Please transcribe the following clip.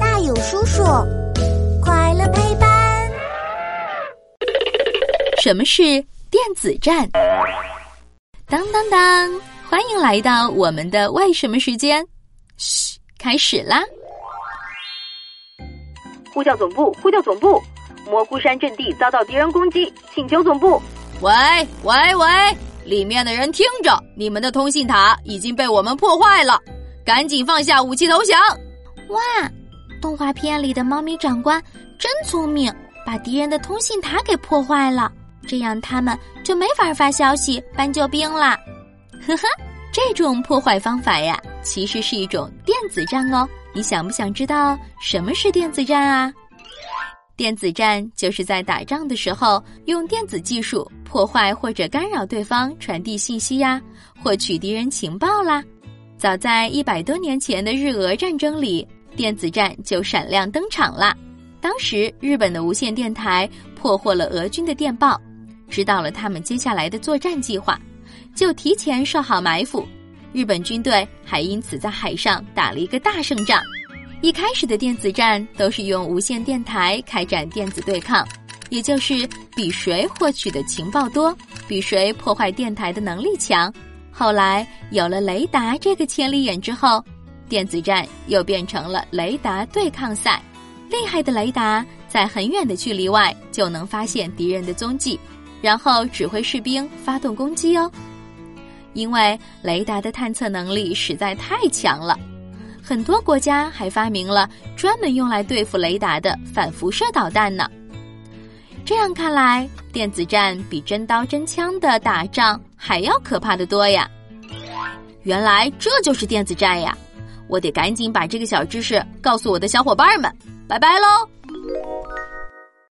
大勇叔叔，快乐陪伴。什么是电子战？当当当！欢迎来到我们的为什么时间。嘘，开始啦！呼叫总部，呼叫总部！蘑菇山阵地遭到敌人攻击，请求总部。喂喂喂！里面的人听着，你们的通信塔已经被我们破坏了，赶紧放下武器投降！哇，动画片里的猫咪长官真聪明，把敌人的通信塔给破坏了，这样他们就没法发消息搬救兵了。呵呵，这种破坏方法呀，其实是一种电子战哦。你想不想知道什么是电子战啊？电子战就是在打仗的时候用电子技术破坏或者干扰对方传递信息呀，获取敌人情报啦。早在一百多年前的日俄战争里，电子战就闪亮登场了。当时日本的无线电台破获了俄军的电报，知道了他们接下来的作战计划，就提前设好埋伏。日本军队还因此在海上打了一个大胜仗。一开始的电子战都是用无线电台开展电子对抗，也就是比谁获取的情报多，比谁破坏电台的能力强。后来有了雷达这个千里眼之后，电子战又变成了雷达对抗赛。厉害的雷达在很远的距离外就能发现敌人的踪迹，然后指挥士兵发动攻击哦。因为雷达的探测能力实在太强了。很多国家还发明了专门用来对付雷达的反辐射导弹呢。这样看来，电子战比真刀真枪的打仗还要可怕的多呀！原来这就是电子战呀！我得赶紧把这个小知识告诉我的小伙伴们。拜拜喽！